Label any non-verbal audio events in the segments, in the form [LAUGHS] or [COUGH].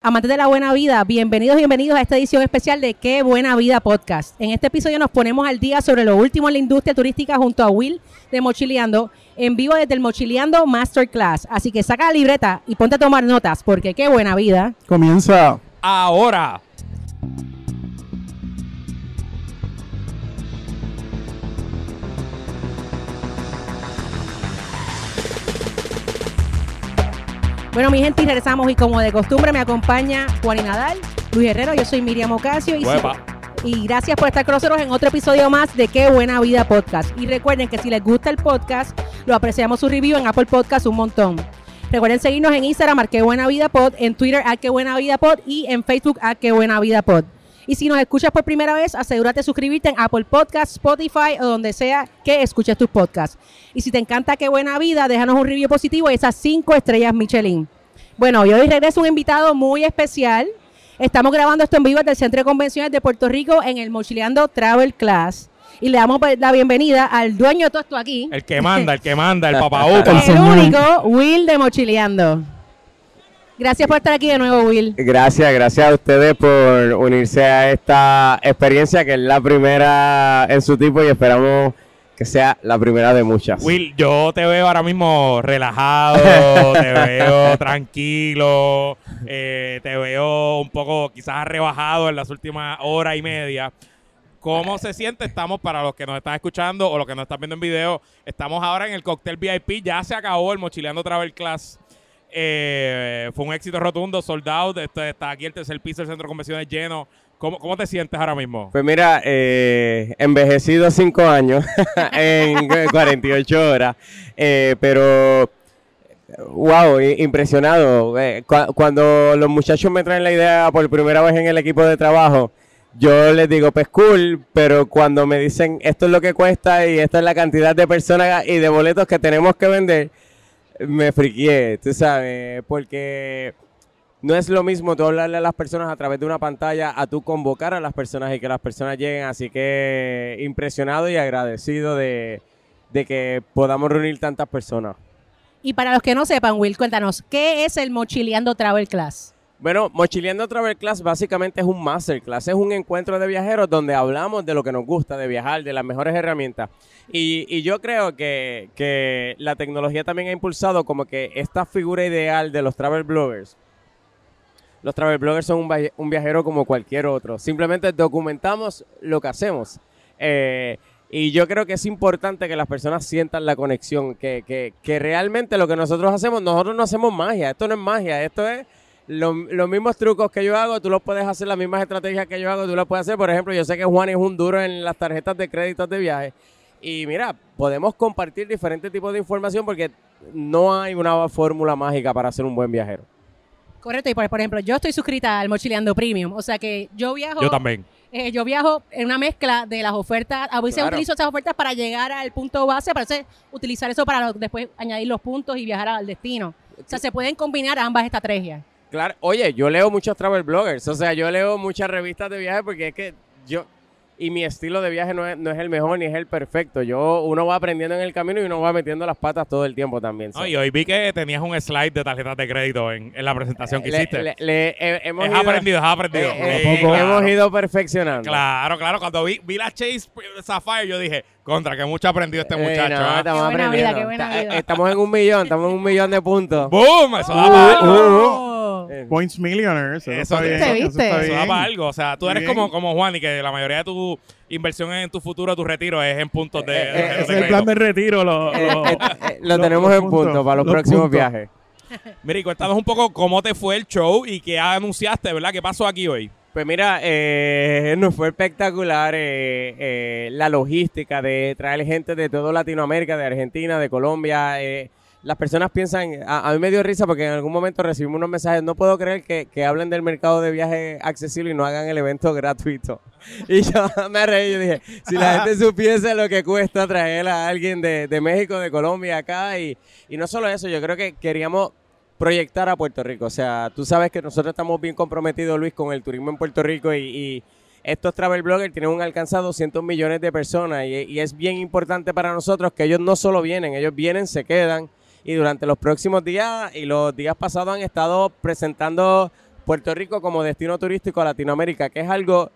Amantes de la buena vida, bienvenidos, bienvenidos a esta edición especial de Qué Buena Vida Podcast. En este episodio nos ponemos al día sobre lo último en la industria turística junto a Will de Mochileando, en vivo desde el Mochileando Masterclass. Así que saca la libreta y ponte a tomar notas, porque qué buena vida. Comienza. ahora. Bueno, mi gente, y regresamos y como de costumbre me acompaña Juan y Nadal, Luis Herrero, yo soy Miriam Ocasio y, y gracias por estar con nosotros en otro episodio más de Qué Buena Vida Podcast. Y recuerden que si les gusta el podcast, lo apreciamos su review en Apple Podcast un montón. Recuerden seguirnos en Instagram, a Qué Buena Vida Pod, en Twitter, a Qué Buena Vida Pod y en Facebook, a Qué Buena Vida Pod. Y si nos escuchas por primera vez, asegúrate de suscribirte en Apple Podcasts, Spotify o donde sea que escuches tus podcasts. Y si te encanta Qué Buena Vida, déjanos un review positivo y esas cinco estrellas Michelin. Bueno, y hoy regresa un invitado muy especial. Estamos grabando esto en vivo desde el Centro de Convenciones de Puerto Rico en el Mochileando Travel Class. Y le damos pues, la bienvenida al dueño de todo esto aquí. El que manda, el que manda, el [LAUGHS] papá El Upa. El único, Will de Mochileando. Gracias por estar aquí de nuevo, Will. Gracias, gracias a ustedes por unirse a esta experiencia que es la primera en su tipo y esperamos que sea la primera de muchas. Will, yo te veo ahora mismo relajado, [LAUGHS] te veo tranquilo, eh, te veo un poco quizás rebajado en las últimas hora y media. ¿Cómo se siente? Estamos, para los que nos están escuchando o los que nos están viendo en video, estamos ahora en el cóctel VIP. Ya se acabó el Mochileando Travel Class. Eh, fue un éxito rotundo, sold out. Está aquí el tercer piso del centro de convenciones lleno. ¿Cómo, cómo te sientes ahora mismo? Pues mira, eh, envejecido cinco años [LAUGHS] en [LAUGHS] 48 horas, eh, pero wow, impresionado. Eh, cua- cuando los muchachos me traen la idea por primera vez en el equipo de trabajo, yo les digo, pues cool, pero cuando me dicen esto es lo que cuesta y esta es la cantidad de personas y de boletos que tenemos que vender, me friqué, tú sabes, porque no es lo mismo tú hablarle a las personas a través de una pantalla a tú convocar a las personas y que las personas lleguen. Así que impresionado y agradecido de, de que podamos reunir tantas personas. Y para los que no sepan, Will, cuéntanos, ¿qué es el Mochileando Travel Class? Bueno, Mochileando Travel Class básicamente es un masterclass, es un encuentro de viajeros donde hablamos de lo que nos gusta, de viajar, de las mejores herramientas. Y, y yo creo que, que la tecnología también ha impulsado como que esta figura ideal de los travel bloggers. Los travel bloggers son un, via- un viajero como cualquier otro. Simplemente documentamos lo que hacemos. Eh, y yo creo que es importante que las personas sientan la conexión, que, que, que realmente lo que nosotros hacemos, nosotros no hacemos magia, esto no es magia, esto es lo- los mismos trucos que yo hago, tú los puedes hacer, las mismas estrategias que yo hago, tú las puedes hacer. Por ejemplo, yo sé que Juan es un duro en las tarjetas de créditos de viaje. Y mira, podemos compartir diferentes tipos de información porque no hay una fórmula mágica para ser un buen viajero. Correcto, y por, por ejemplo, yo estoy suscrita al Mochileando Premium, o sea que yo viajo... Yo también. Eh, yo viajo en una mezcla de las ofertas. A veces Claro. utilizo esas ofertas para llegar al punto base, para entonces utilizar eso para lo- después añadir los puntos y viajar al destino. O sea, se pueden combinar ambas estrategias. Claro, oye, yo leo muchos travel bloggers, o sea, yo leo muchas revistas de viaje porque es que yo y mi estilo de viaje no es, no es el mejor ni es el perfecto. Yo uno va aprendiendo en el camino y uno va metiendo las patas todo el tiempo también. No, y hoy vi que tenías un slide de tarjetas de crédito en, en la presentación que Le- hiciste. le- le- he- hemos es ido- aprendido, es aprendido. eh, eh, Sí, claro. Hemos ido perfeccionando. Claro, claro. Cuando vi, vi la Chase Sapphire, yo dije, contra, que mucho ha aprendido este Eh, muchacho. no, ¿ah? estamos Qué buena vida, aprendiendo. qué buena Está- vida. eh, Estamos en un millón, estamos en un millón de puntos. ¡Boom! Eso da Uh, para algo. Oh. Eh, Points Millionaire. Eso, Eso está bien. ¿Te eso viste? está Eso da bien. para algo. O sea, tú eres Bien. como, como Juan y que la mayoría de tu inversión en tu futuro, tu retiro, es en puntos de, Eh, de eh, Ese es el crédito. plan de retiro. Lo, lo- eh, eh, lo los- tenemos los en puntos, punto para los, los próximos puntos. viajes. Mira, y cuéntanos un poco cómo te fue el show y qué anunciaste, ¿verdad? ¿Qué pasó aquí hoy? Pues mira, eh, [LAUGHS] nos fue espectacular eh, eh, la logística de traer gente de toda Latinoamérica, de Argentina, de Colombia. eh, las personas piensan, a, a mí me dio risa porque en algún momento recibimos unos mensajes, no puedo creer que, que hablen del mercado de viaje accesible y no hagan el evento gratuito. [LAUGHS] Y yo [LAUGHS] me reí, yo dije, si la gente supiese lo que cuesta traer a alguien de, de México, de Colombia acá, y, y no solo eso, yo creo que queríamos proyectar a Puerto Rico. O sea, tú sabes que nosotros estamos bien comprometidos, Luis, con el turismo en Puerto Rico y, estos travel bloggers tienen un alcance a 200 millones de personas y, y es bien importante para nosotros que ellos no solo vienen, ellos vienen, se quedan y durante los próximos días y los días pasados han estado presentando Puerto Rico como destino turístico a Latinoamérica, que es algo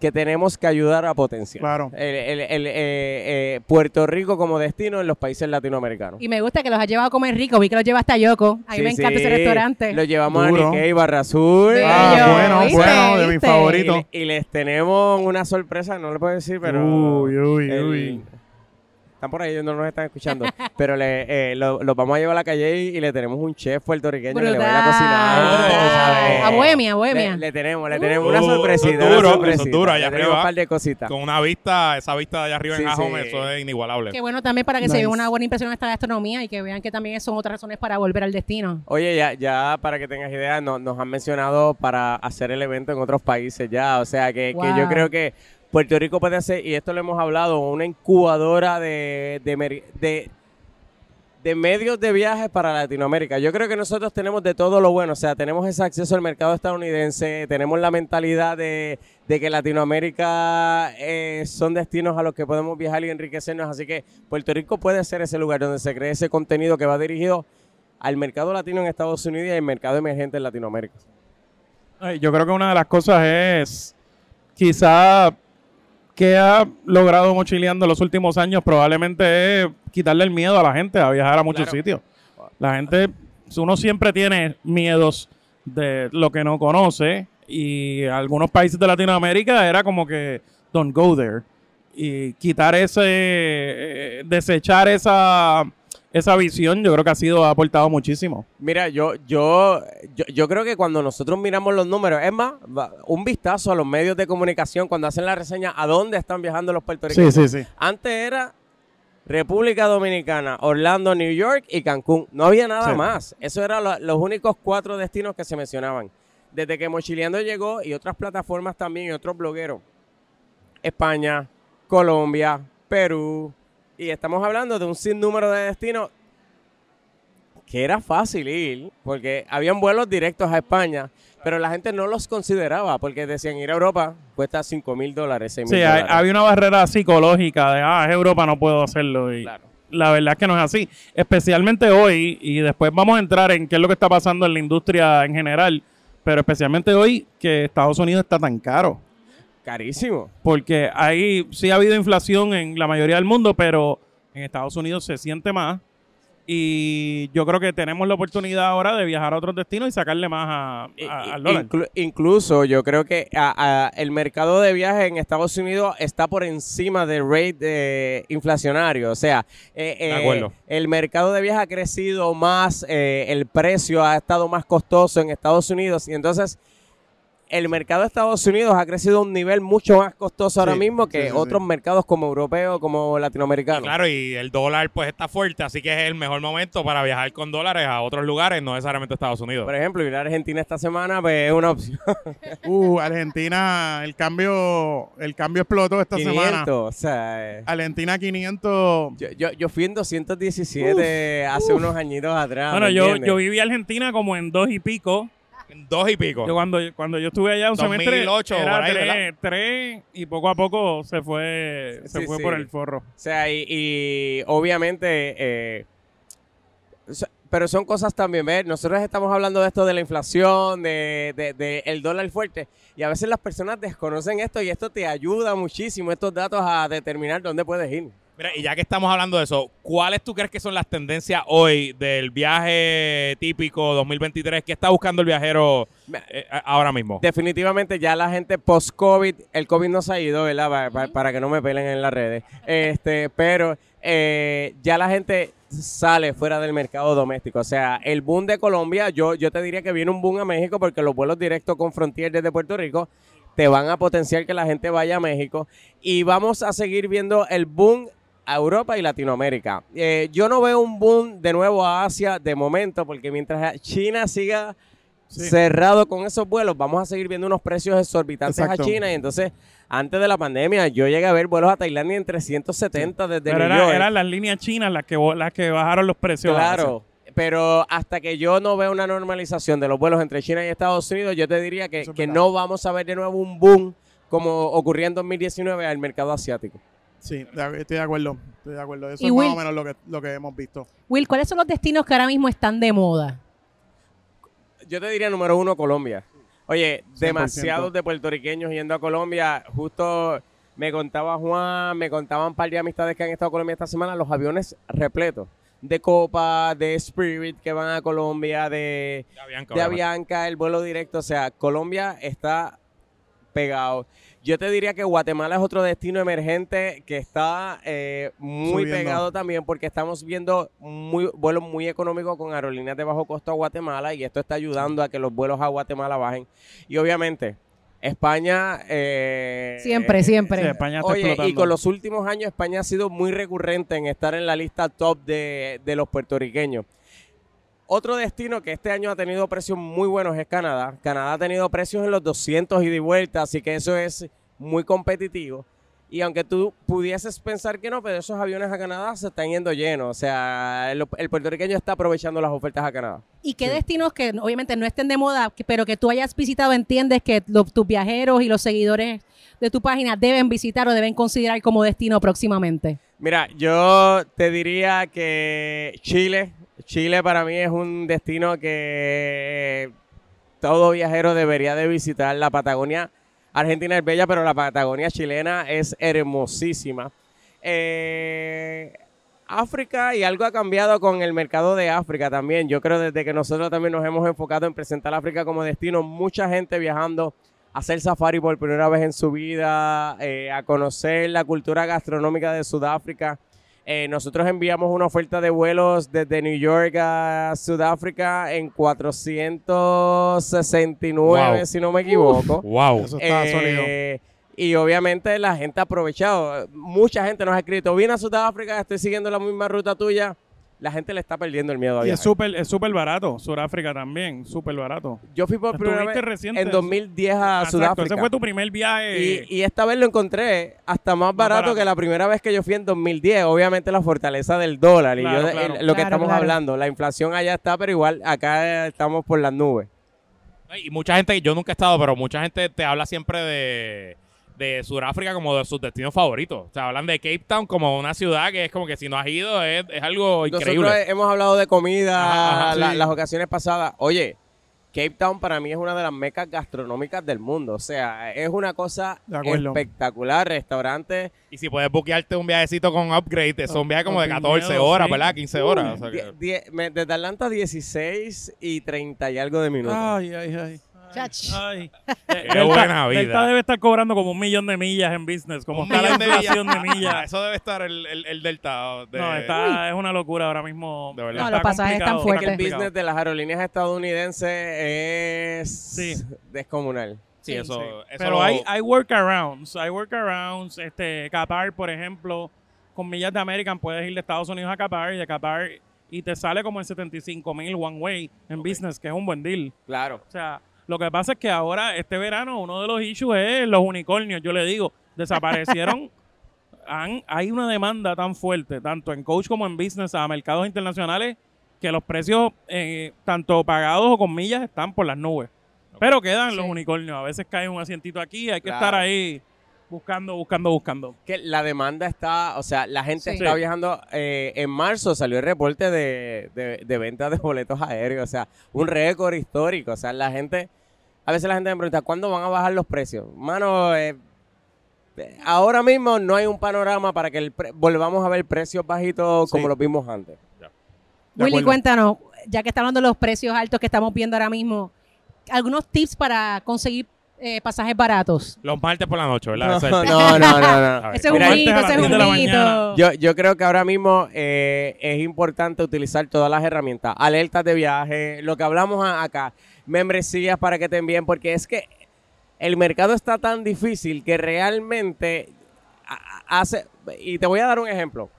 que tenemos que ayudar a potenciar. Claro. El, el- el, eh, eh, Puerto Rico como destino en los países latinoamericanos. Y me gusta que los has llevado a comer rico. Vi que los llevaste a Yoko. A mí Sí, me encanta ese sí. restaurante. Lo llevamos Duro. a Nikkei Barra Azul. Ah, bueno, ¿viste? bueno, de mi ¿Viste? favorito. Y, y les tenemos una sorpresa, no le puedo decir, pero. Uy, uy, el- uy. Están por ahí, ellos no nos están escuchando. [LAUGHS] pero le, eh, lo- los vamos a llevar a la calle y, y le tenemos un chef puertorriqueño que le va a ir a cocinar. A Bohemia, a Bohemia. Le, le tenemos, le tenemos Uh, una sorpresita. eso es una duro, sorpresita. eso duro, allá arriba. un par de cositas. Con una vista, esa vista de allá arriba en sí. eso es inigualable. Qué bueno también para que se lleve una buena impresión de esta gastronomía y que vean que también son otras razones para volver al destino. Oye, ya, ya para que tengas idea, no- nos han mencionado para hacer el evento en otros países ya. O sea, que, que yo creo que Puerto Rico puede ser, y esto lo hemos hablado, una incubadora de, de, medios de viajes para Latinoamérica. Yo creo que nosotros tenemos de todo lo bueno. O sea, tenemos ese acceso al mercado estadounidense, tenemos la mentalidad de, que Latinoamérica eh, son destinos a los que podemos viajar y enriquecernos. Así que Puerto Rico puede ser ese lugar donde se cree ese contenido que va dirigido al mercado latino en Estados Unidos y al mercado emergente en Latinoamérica. Yo creo que una de las cosas es quizá que ha logrado Mochileando en los últimos años probablemente es quitarle el miedo a la gente a viajar a muchos Claro. sitios. La gente, uno siempre tiene miedos de lo que no conoce y algunos países de Latinoamérica era como que don't go there y quitar ese, eh, desechar esa, esa visión yo creo que ha sido, ha aportado muchísimo. Mira, yo, yo, yo, yo creo que cuando nosotros miramos los números, es más, un vistazo a los medios de comunicación cuando hacen la reseña a dónde están viajando los puertorriqueños. Sí, sí, sí. Antes era República Dominicana, Orlando, New York y Cancún. No había nada Sí. más. Esos eran lo- los únicos cuatro destinos que se mencionaban. Desde que Mochileando llegó y otras plataformas también y otros blogueros. España, Colombia, Perú. Y estamos hablando de un sinnúmero de destinos que era fácil ir, porque habían vuelos directos a España, pero la gente no los consideraba, porque decían ir a Europa cuesta 5 mil dólares, 6 mil Sí, hay- había una barrera psicológica de, ah, es Europa, no puedo hacerlo. Y Claro. la verdad es que no es así. Especialmente hoy, y después vamos a entrar en qué es lo que está pasando en la industria en general, pero especialmente hoy que Estados Unidos está tan caro. Carísimo. Porque ahí sí ha habido inflación en la mayoría del mundo, pero en Estados Unidos se siente más. Y yo creo que tenemos la oportunidad ahora de viajar a otros destinos y sacarle más a- a- al dólar. inclu- incluso yo creo que a- el mercado de viajes en Estados Unidos está por encima del rate inflacionario. O sea, eh, eh, el mercado de viajes ha crecido más, eh, el precio ha estado más costoso en Estados Unidos y entonces el mercado de Estados Unidos ha crecido a un nivel mucho más costoso ahora Sí, mismo que sí, sí, sí. otros mercados como europeo, como Y latinoamericano. claro, y el dólar pues está fuerte, así que es el mejor momento para viajar con dólares a otros lugares, no necesariamente a Estados Unidos. Por ejemplo, ir a Argentina esta semana pues, es una opción. [LAUGHS] Uh, Argentina, el cambio, el cambio explotó esta 500, semana. o sea... eh, Argentina 500. Yo, yo, yo fui en 217 hace unos añitos atrás. bueno, ¿me yo, yo viví Argentina como en dos y pico. Dos y pico. Yo cuando, cuando yo estuve allá un 2008 semestre era ahí, tres, y poco a poco se fue, se fue sí. por el forro. O sea, y, y obviamente, eh, pero son cosas también, ¿ves? Nosotros estamos hablando de esto de la inflación, de, de- de el dólar fuerte, y a veces las personas desconocen esto y esto te ayuda muchísimo, estos datos, a determinar dónde puedes ir. Mira, y ya que estamos hablando de eso, ¿cuáles tú crees que son las tendencias hoy del viaje típico 2023? ¿Qué está buscando el viajero eh, ahora mismo? Definitivamente ya la gente post-COVID, el COVID no se ha ido, ¿verdad? Pa- pa- Para, que no me pelen en las redes. Este, pero eh, ya la gente sale fuera del mercado doméstico. O sea, el boom de Colombia, yo, yo te diría que viene un boom a México porque los vuelos directos con Frontier desde Puerto Rico te van a potenciar que la gente vaya a México. Y vamos a seguir viendo el boom a Europa y Latinoamérica. Eh, yo no veo un boom de nuevo a Asia de momento, porque mientras China siga Sí. cerrado con esos vuelos, vamos a seguir viendo unos precios exorbitantes Exacto. a China. Y entonces, antes de la pandemia, yo llegué a ver vuelos a Tailandia en 370 desde Pero New era- York. eran las líneas chinas las que, las que bajaron los precios. Claro, pero hasta que yo no vea una normalización de los vuelos entre China y Estados Unidos, yo te diría que, es que no vamos a ver de nuevo un boom como ocurrió en 2019 al mercado asiático. Sí, estoy de acuerdo. Estoy de acuerdo. Eso Y es Will- más o menos lo que, lo que hemos visto. Will, ¿cuáles son los destinos que ahora mismo están de moda? yo te diría número uno Colombia. Oye, demasiados de puertorriqueños yendo a Colombia. Justo me contaba Juan, me contaban un par de amistades que han estado a Colombia esta semana, los aviones repletos. De Copa, de Spirit que van a Colombia, de, De Avianca, de. Avianca, el vuelo directo. O sea, Colombia está pegado. Yo te diría que Guatemala es otro destino emergente que está eh, muy Subiendo. pegado también porque estamos viendo muy, vuelos muy económicos con aerolíneas de bajo costo a Guatemala y esto está ayudando a que los vuelos a Guatemala bajen. Y obviamente, España... eh, Siempre, siempre. Sí, España está Oye, explotando. y con los últimos años España ha sido muy recurrente en estar en la lista top de, de los puertorriqueños. Otro destino que este año ha tenido precios muy buenos es Canadá. Canadá ha tenido precios en los 200 y de vuelta, así que eso es muy competitivo. Y aunque tú pudieses pensar que no, pero esos aviones a Canadá se están yendo llenos. O sea, el, el puertorriqueño está aprovechando las ofertas a Canadá. ¿Y qué destinos que obviamente no estén de moda, pero que tú hayas visitado, entiendes que lo- tus viajeros y los seguidores de tu página deben visitar o deben considerar como destino próximamente? Mira, yo te diría que Chile, Chile para mí es un destino que todo viajero debería de visitar. La Patagonia Argentina es bella, pero la Patagonia chilena es hermosísima. Eh, África y algo ha cambiado con el mercado de África también. Yo creo desde que nosotros también nos hemos enfocado en presentar África como destino, mucha gente viajando a hacer safari por primera vez en su vida, eh, a conocer la cultura gastronómica de Sudáfrica. Eh, nosotros enviamos una oferta de vuelos desde New York a Sudáfrica en 469, Wow. si no me equivoco. Wow. Eso está sólido. Eh, y obviamente la gente ha aprovechado. Mucha gente nos ha escrito, vine a Sudáfrica, estoy siguiendo la misma ruta tuya. La gente le está perdiendo el miedo a Y es súper es súper barato. Sudáfrica también, súper barato. Yo fui por primera vez reciente en 2010 a Exacto, Sudáfrica. ese fue tu primer viaje. Y, y esta vez lo encontré hasta más barato, barato. que la primera vez que yo fui en 2010. Obviamente la fortaleza del dólar y Claro, yo- claro. el- lo que Claro, estamos claro. hablando. La inflación allá está, pero igual acá estamos por las nubes. Y mucha gente, yo nunca he estado, pero mucha gente te habla siempre de, de Sudáfrica como de sus destinos favoritos. O sea, hablan de Cape Town como una ciudad que es como que si no has ido es, es algo increíble. Nosotros hemos hablado de comida Ajá, ajá, la- sí. las ocasiones pasadas. Oye, Cape Town para mí es una de las mecas gastronómicas del mundo. O sea, es una cosa espectacular. Restaurantes. Y si puedes buquearte un viajecito con upgrade, es un viaje como de Con 14 miedo, horas. ¿verdad? 15 horas. o sea que- desde Atlanta 16 y 30 y algo de minutos. Ay, ay, ay. Chach. Ay. Qué buena vida. Delta debe estar cobrando como un millón de millas en business. Como un está la millón de inflación de millas. millas. Eso debe estar el, el, el delta. De, No, está, es una locura ahora mismo. De verdad. No, los pasajes están fuertes. el business de las aerolíneas estadounidenses es Sí. descomunal. Sí, Sí, eso, Sí. eso Pero hay, hay workarounds, hay workarounds. Este, Qatar, por ejemplo, con millas de American puedes ir de Estados Unidos a Qatar y de Qatar y te sale como en 75 mil one way en business, que es un buen deal. Claro. O sea, lo que pasa es que ahora, este verano, uno de los issues es los unicornios. Yo le digo, desaparecieron. [LAUGHS] han- hay una demanda tan fuerte, tanto en coach como en business, a mercados internacionales, que los precios, eh, tanto pagados o con millas, están por las nubes. Pero quedan los unicornios. A veces cae un asientito aquí, hay que Claro. estar ahí buscando, buscando, buscando. Que la demanda está, o sea, la gente Sí. está Sí. viajando. eh, en marzo salió el reporte de, de, de venta de boletos aéreos, o sea, un récord histórico. O sea, la gente, a veces la gente me pregunta, ¿cuándo van a bajar los precios? Mano, eh, ahora mismo no hay un panorama para que el pre- volvamos a ver precios bajitos como Sí. los vimos antes. De Willy, cuéntanos, ya que está hablando de los precios altos que estamos viendo ahora mismo, algunos tips para conseguir eh, pasajes baratos. Los martes por la noche, ¿verdad? No, no, no, no, no. [LAUGHS] Ese es un mito, a ese es un 10 de la mito. Yo, yo creo que ahora mismo eh, es importante utilizar todas las herramientas, alertas de viaje, lo que hablamos acá, membresías para que te envíen, porque es que el mercado está tan difícil que realmente hace, y te voy a dar un ejemplo.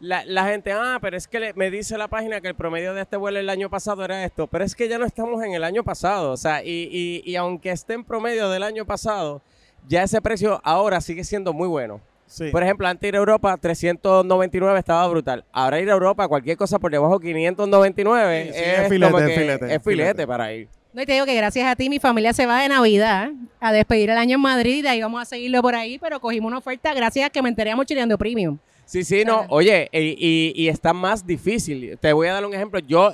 La, la gente, ah, pero es que le- me dice la página que el promedio de este vuelo el año pasado era esto, pero es que ya no estamos en el año pasado, o sea, y, y- y aunque esté en promedio del año pasado, ya ese precio ahora sigue siendo muy bueno. Sí. Por ejemplo, antes ir a Europa, 399 estaba brutal. Ahora ir a Europa, cualquier cosa por debajo de 599 Sí, sí, es, es filete, como es filete, es filete filete. para ir. No, y te digo que gracias a ti mi familia se va de Navidad a despedir el año en Madrid y de ahí vamos a seguirlo por ahí, pero cogimos una oferta gracias a que me enteré a Mochileando Premium. Sí, sí, no. Oye, y, y- y está más difícil. Te voy a dar un ejemplo. Yo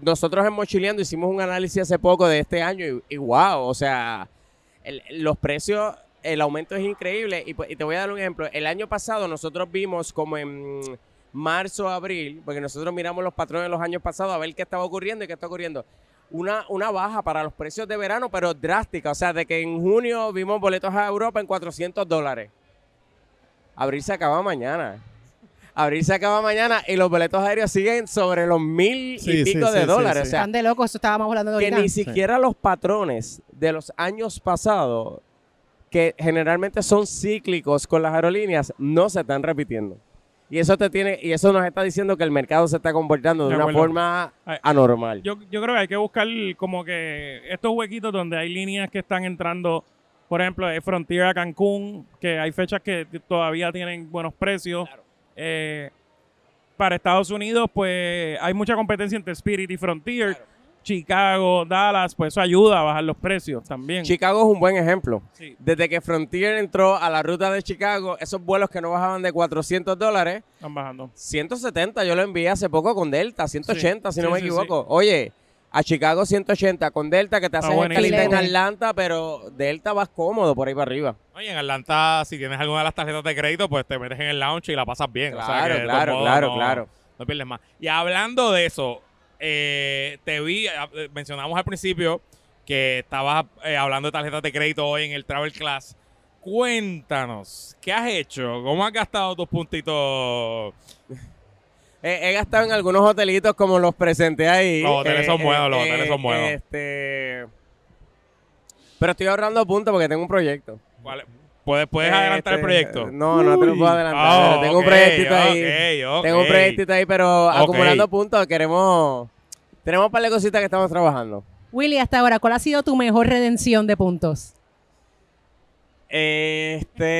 nosotros en Mochileando hicimos un análisis hace poco de este año y, y wow, o sea, el- los precios, el aumento es increíble. Y, pues- y te voy a dar un ejemplo. El año pasado nosotros vimos como en marzo, abril, porque nosotros miramos los patrones de los años pasados a ver qué estaba ocurriendo y qué está ocurriendo. Una, una baja para los precios de verano, pero drástica. O sea, de que en junio vimos boletos a Europa en 400 dólares. Abril se acaba mañana. Abril se acaba mañana y los boletos aéreos siguen sobre los mil Sí, y pico sí, de sí, dólares. sí. O sea, Están de locos, eso estábamos hablando de que ahorita. ni siquiera los patrones de los años pasados, que generalmente son cíclicos con las aerolíneas, no se están repitiendo. Y eso te tiene, y eso nos está diciendo que el mercado se está comportando de, De una forma Ay, anormal. Yo, yo creo que hay que buscar como que estos huequitos donde hay líneas que están entrando, por ejemplo, de Frontier a Cancún, que hay fechas que todavía tienen buenos precios. Eh, para Estados Unidos, pues hay mucha competencia entre Spirit y Frontier. Chicago, Dallas, pues eso ayuda a bajar los precios también. Chicago es un buen ejemplo. Sí. Desde que Frontier entró a la ruta de Chicago, esos vuelos que no bajaban de 400 dólares, Están bajando. 170 yo lo envié hace poco con Delta, 180 si no Sí, me sí, equivoco. Oye, a Chicago 180 con Delta que te haces escalita en. Atlanta, pero Delta vas cómodo por ahí para arriba. Oye, en Atlanta, si tienes alguna de las tarjetas de crédito, pues te metes en el lounge y la pasas bien. o sea Claro, que claro, claro, no- claro. No pierdes más. Y hablando de eso, eh, te vi, eh, mencionamos al principio que estabas eh, hablando de tarjetas de crédito hoy en el Travel Class. Cuéntanos, ¿qué has hecho? ¿Cómo has gastado tus puntitos? [LAUGHS] He, he gastado en algunos hotelitos como los presenté ahí. Los hoteles son buenos, los hoteles son buenos. Este, pero estoy ahorrando puntos porque tengo un proyecto. ¿Cuál- ¿Puedes, puedes adelantar el Este, proyecto? No, no te lo puedo adelantar. Oh, pero tengo un proyectito ahí. ok, ok. Tengo un proyectito ahí, pero acumulando puntos queremos... Tenemos un par de cositas que estamos trabajando. Willy, hasta ahora, ¿cuál ha sido tu mejor redención de puntos? Este...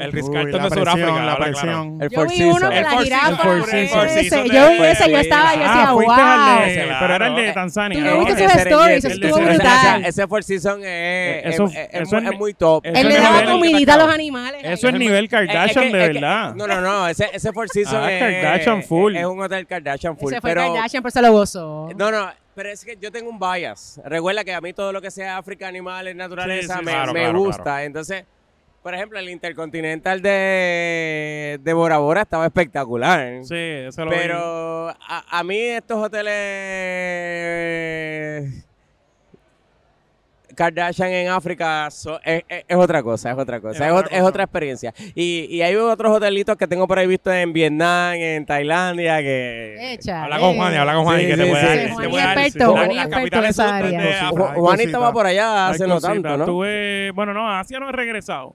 El Riscarton de Sudáfrica, la presión. El Yo vi Seasons. uno de la jirafa. Seasons, el Four Seasons. ese. Seasons Yo vi ese, yo estaba, yo Ah, decía, wow. pero era el de Tanzania. ¿no? viste Serengeti. stories, eso estuvo brutal. Ese Four Seasons es, es- muy top. Él le daba comidita a los animales. Eso es nivel Eh, Kardashian, de verdad. no, no, no. Ese, Four Seasons Ah, es... Kardashian full. Es un hotel Kardashian full. Ese fue Kardashian, pero se lo gozó. No, no. Pero es que yo tengo un bias. Recuerda que a mí todo lo que sea África, animales, naturaleza, Sí, sí, me, claro, me claro, gusta. claro. Entonces, por ejemplo, el Intercontinental de, de Bora Bora estaba espectacular. Sí, eso lo. Pero a, a mí estos hoteles Kardashian en África so- es, es- es otra cosa, es otra cosa, Es es, otra cosa. otra experiencia. Y, y hay otros hotelitos que tengo por ahí visto en Vietnam, en Tailandia, que... Echa, Habla con. Juan, habla con Juan Sí, que sí, te puede sí, dar- Juan puede es dar- experto, la- Juan es las experto en capitales esa son área. de Hay África. cositas. Ju- Juan estaba por allá hace no tanto, ¿no? Estuve, bueno, no, a Asia no he regresado.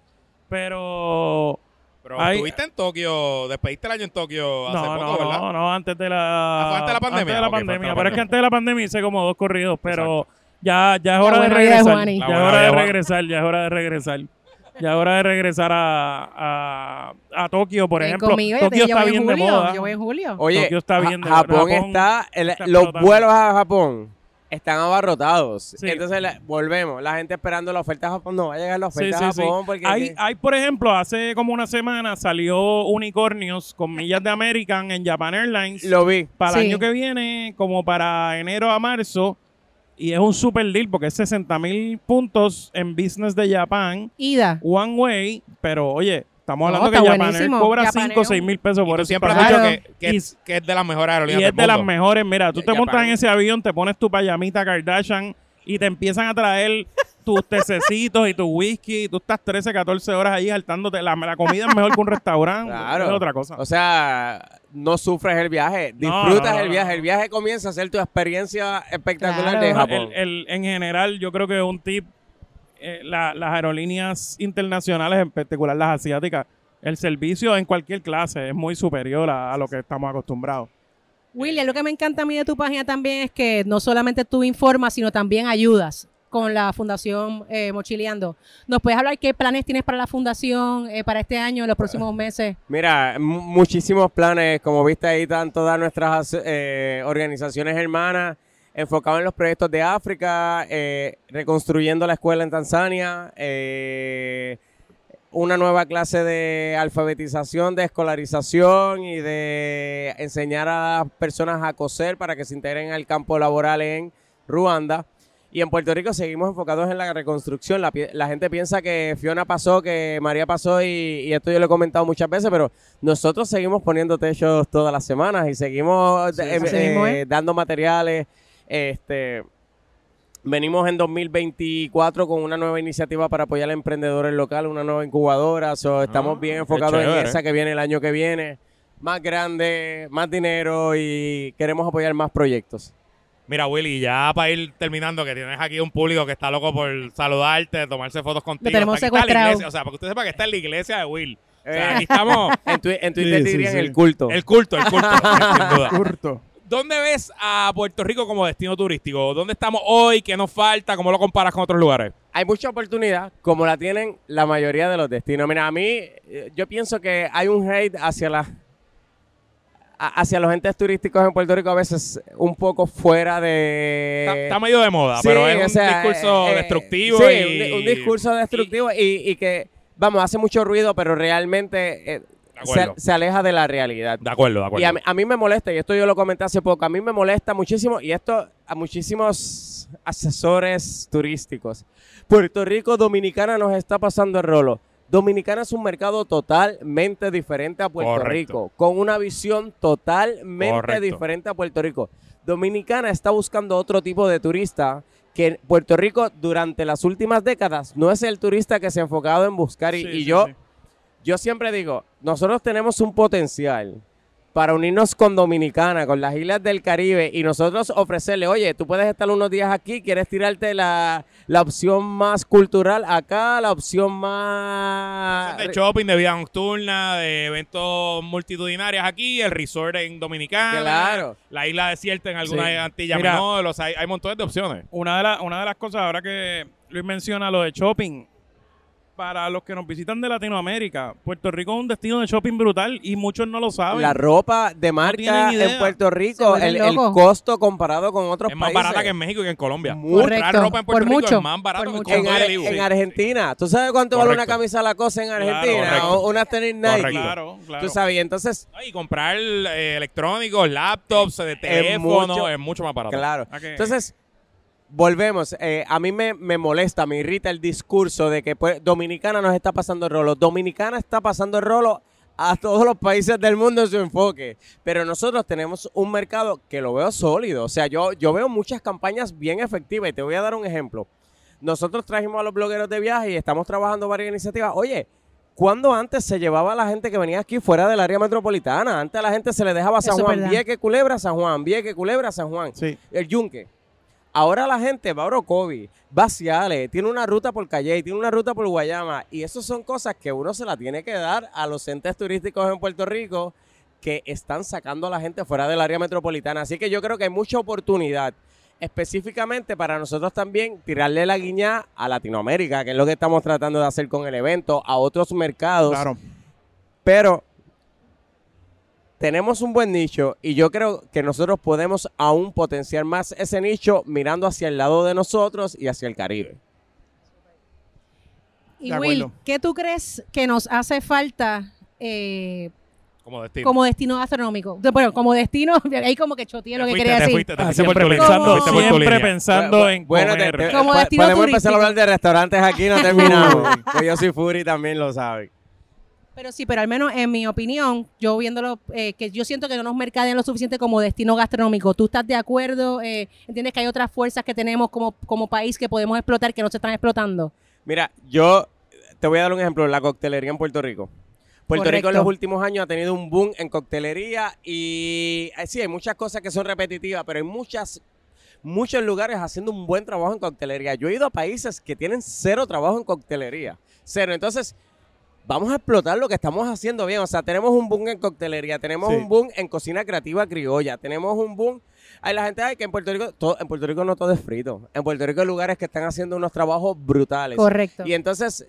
Pero. Pero estuviste en Tokio, despediste el año en Tokio hace No, poco, no, ¿verdad? no, no, antes de la. Ah, fue antes de la pandemia. Antes de la pandemia. Pero es que antes de la pandemia hice como dos corridos, pero ya, ya es hora de regresar. Ya es hora de regresar, ya es hora de regresar. Ya es hora de regresar a, a, a Tokio, por ejemplo. conmigo, Tokio está bien de moda. Yo voy en julio. Oye, Tokio está bien de- Japón, Japón está, el- está los explotando. vuelos a Japón están abarrotados. Sí. Entonces la- volvemos, la gente esperando la oferta a Japón, no va a llegar la oferta sí, a sí. Japón porque Hay, que- hay, por ejemplo, hace como una semana salió Unicornios con millas de American en Japan Airlines. lo vi. para el año que viene, como para enero a marzo. Y es un super deal porque es 60 mil puntos en business de Japan, Ida. one way. Pero oye, estamos hablando que Japan Air buenísimo. cobra Japan 5 o Air 6 mil pesos por ese siempre has dicho que, que, Y- es, que es de las mejores aerolíneas Y es del de las mejores. Mira, tú te Japan. montas en ese avión, te pones tu payamita Kardashian y te empiezan a traer tus tececitos y tu whisky. Y tú estás 13, 14 horas ahí saltándote. La, la comida es mejor que un restaurante. Claro. Es otra cosa. O sea, no sufres el viaje, disfrutas no, no, el viaje. El viaje comienza a ser tu experiencia espectacular Claro. de El- Japón. el- en general, yo creo que un tip, eh, la- las aerolíneas internacionales, en particular las asiáticas, el servicio en cualquier clase es muy superior a, a lo que estamos acostumbrados. William, lo que me encanta a mí de tu página también es que no solamente tú informas, sino también ayudas con la Fundación eh, Mochileando. ¿Nos puedes hablar qué planes tienes para la Fundación eh, para este año, en los próximos [LAUGHS] meses? Mira, mu- muchísimos planes, como viste ahí están todas nuestras eh, organizaciones hermanas enfocados en los proyectos de África, eh, reconstruyendo la escuela en Tanzania, eh, una nueva clase de alfabetización, de escolarización y de enseñar a las personas a coser para que se integren al campo laboral en Ruanda. Y en Puerto Rico seguimos enfocados en la reconstrucción. La, gente piensa que Fiona pasó, que María pasó y, y esto yo lo he comentado muchas veces, pero nosotros seguimos poniendo techos todas las semanas y seguimos eh, eh, es. dando materiales. Este, venimos en 2024 con una nueva iniciativa para apoyar a emprendedores locales, una nueva incubadora. So, estamos Ah, bien enfocados en esa que viene el año que viene. Más grande, más dinero y queremos apoyar más proyectos. Mira, Willy, ya para ir terminando, que tienes aquí un público que está loco por saludarte, tomarse fotos contigo. tenemos está la secuestrado. iglesia, O sea, para que usted sepa que está en la iglesia de Will. O sea, Eh. aquí estamos. [LAUGHS] En, Twi- en Twitter Sí, sí, dirían sí. el culto. El culto, el culto, [LAUGHS] sin duda. Curto. ¿Dónde ves a Puerto Rico como destino turístico? ¿Dónde estamos hoy? ¿Qué nos falta? ¿Cómo lo comparas con otros lugares? Hay mucha oportunidad, como la tienen la mayoría de los destinos. Mira, a mí, eh, yo pienso que hay un hate hacia la a- hacia los entes turísticos en Puerto Rico a veces un poco fuera de... Está, está medio de moda, Sí, pero es o un discurso eh, destructivo. Sí, y, un, un discurso destructivo y, y que, vamos, hace mucho ruido, pero realmente eh, se, aleja de la realidad. De acuerdo, de acuerdo. Y a, a mí me molesta, y esto yo lo comenté hace poco, a mí me molesta muchísimo, y esto a muchísimos asesores turísticos. Puerto Rico, Dominicana nos está pasando el rolo. Dominicana es un mercado totalmente diferente a Puerto Correcto. Rico, con una visión totalmente Correcto. diferente a Puerto Rico. Dominicana está buscando otro tipo de turista que Puerto Rico durante las últimas décadas no es el turista que se ha enfocado en buscar. Y, Sí, y sí, yo, sí. yo siempre digo, nosotros tenemos un potencial para unirnos con Dominicana, con las islas del Caribe y nosotros ofrecerle, oye, tú puedes estar unos días aquí, quieres tirarte la, la opción más cultural acá, la opción más... de shopping, de vida nocturna, de eventos multitudinarios aquí, el resort en Dominicana, Claro. la isla desierta en alguna Sí. antilla menor, o sea, hay, hay montones de opciones. Una de, la- una de las cosas, ahora que Luis menciona lo de shopping, para los que nos visitan de Latinoamérica, Puerto Rico es un destino de shopping brutal y muchos no lo saben. La ropa de marca idea. en Puerto Rico, el, costo comparado con otros Es más países. barata que en México y que en Colombia. Muy Comprar Correcto, ropa en Puerto por Rico mucho, es más barato que en, Ar- en Argentina. ¿Tú sabes cuánto vale una camisa Lacoste en Claro, Argentina? correcto. o unas tenis Nike. Claro, claro. Tú sabes, y entonces, Y comprar eh, electrónicos, laptops, de teléfono, mucho- es mucho más barato. claro. Entonces, volvemos. Eh, a mí me, me molesta, me irrita el discurso de que pues, Dominicana nos está pasando el rolo. Dominicana está pasando el rolo a todos los países del mundo en su enfoque. Pero nosotros tenemos un mercado que lo veo sólido. O sea, yo, yo veo muchas campañas bien efectivas y te voy a dar un ejemplo. Nosotros trajimos a los blogueros de viaje y estamos trabajando varias iniciativas. Oye, ¿cuándo antes se llevaba a la gente que venía aquí fuera del área metropolitana? Antes a la gente se le dejaba San Juan. Vieque, Culebra, San Juan, Vieque, Culebra, San Juan Sí. el yunque. Ahora la gente va a Orocovi, va a Ciales, tiene una ruta por Calle, tiene una ruta por Guayama. Y eso son cosas que uno se la tiene que dar a los entes turísticos en Puerto Rico que están sacando a la gente fuera del área metropolitana. Así que yo creo que hay mucha oportunidad. Específicamente para nosotros también tirarle la guiña a Latinoamérica, que es lo que estamos tratando de hacer con el evento, a otros mercados. Claro. Pero tenemos un buen nicho y yo creo que nosotros podemos aún potenciar más ese nicho mirando hacia el lado de nosotros y hacia el Caribe. Y Will. ¿qué tú crees que nos hace falta eh, Como destino. como destino? De- Bueno, como destino, [LAUGHS] ahí como que choteé lo que fuiste, quería decir. fuiste, Ah, siempre pensando, siempre en bueno, te- comer. te- Como destino podemos turístico. empezar a hablar de restaurantes aquí, no [LAUGHS] terminamos. Pues yo soy Furi también lo sabe. Pero sí, pero al menos en mi opinión, yo viéndolo, eh, que yo siento que no nos mercadean lo suficiente como destino gastronómico. ¿Tú estás de acuerdo? Eh, ¿Entiendes que hay otras fuerzas que tenemos como, como país que podemos explotar que no se están explotando? Mira, yo te voy a dar un ejemplo, la coctelería en Puerto Rico. Puerto Rico en los últimos años ha tenido un boom en coctelería y eh, sí, hay muchas cosas que son repetitivas, pero hay muchas, muchos lugares haciendo un buen trabajo en coctelería. Yo he ido a países que tienen cero trabajo en coctelería, cero. Entonces, vamos a explotar lo que estamos haciendo bien. O sea, tenemos un boom en coctelería, tenemos Sí. un boom en cocina creativa criolla, tenemos un boom... Hay la gente ay, que en Puerto Rico, todo, en Puerto Rico no todo es frito. En Puerto Rico hay lugares que están haciendo unos trabajos brutales. Correcto. Y entonces,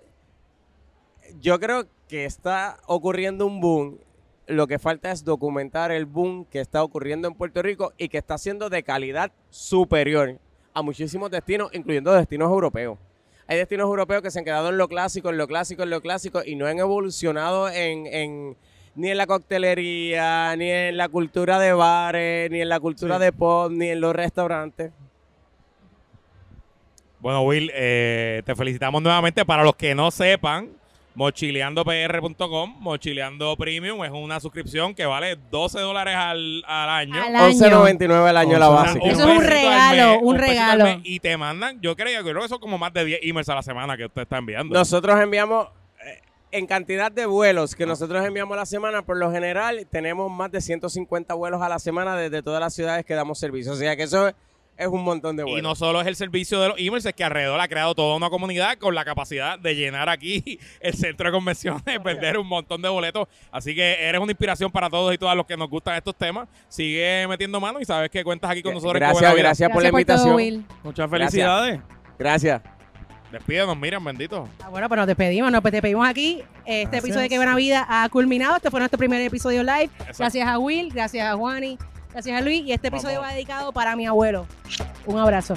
yo creo que está ocurriendo un boom. Lo que falta es documentar el boom que está ocurriendo en Puerto Rico y que está siendo de calidad superior a muchísimos destinos, incluyendo destinos europeos. Hay destinos europeos que se han quedado en lo clásico, en lo clásico, en lo clásico y no han evolucionado en, en- ni en la coctelería, ni en la cultura de bares, ni en la cultura Sí. de pop, ni en los restaurantes. Bueno, Will, eh, te felicitamos nuevamente. Para los que no sepan, mochileandopr.com, Mochileando Premium es una suscripción que vale 12 dólares al, al año. Al año. 11.99 al año la básica. Eso es un regalo, un regalo. mes, y te mandan, yo creo, yo creo que son como más de 10 emails a la semana que usted está enviando. Nosotros enviamos eh, en cantidad de vuelos que nosotros enviamos a la semana, por lo general tenemos más de 150 vuelos a la semana desde todas las ciudades que damos servicio. O sea que eso es, un montón de vuelos. Y no solo es el servicio de los emails, es que alrededor ha creado toda una comunidad con la capacidad de llenar aquí [LAUGHS] el centro de convenciones, [LAUGHS] vender un montón de boletos. Así que eres una inspiración para todos y todas los que nos gustan estos temas. Sigue metiendo mano y sabes que cuentas aquí con nosotros. Gracias, gracias por la invitación. Muchas felicidades. Gracias. Despídenos, Miriam, bendito. Ah, bueno, pues nos despedimos, nos despedimos aquí. Este Gracias. episodio de Qué Buena Vida ha culminado. Este fue nuestro primer episodio live. Exacto. Gracias a Will, gracias a Juani, gracias a Luis. Y este episodio Vamos. va dedicado para mi abuelo. Un abrazo.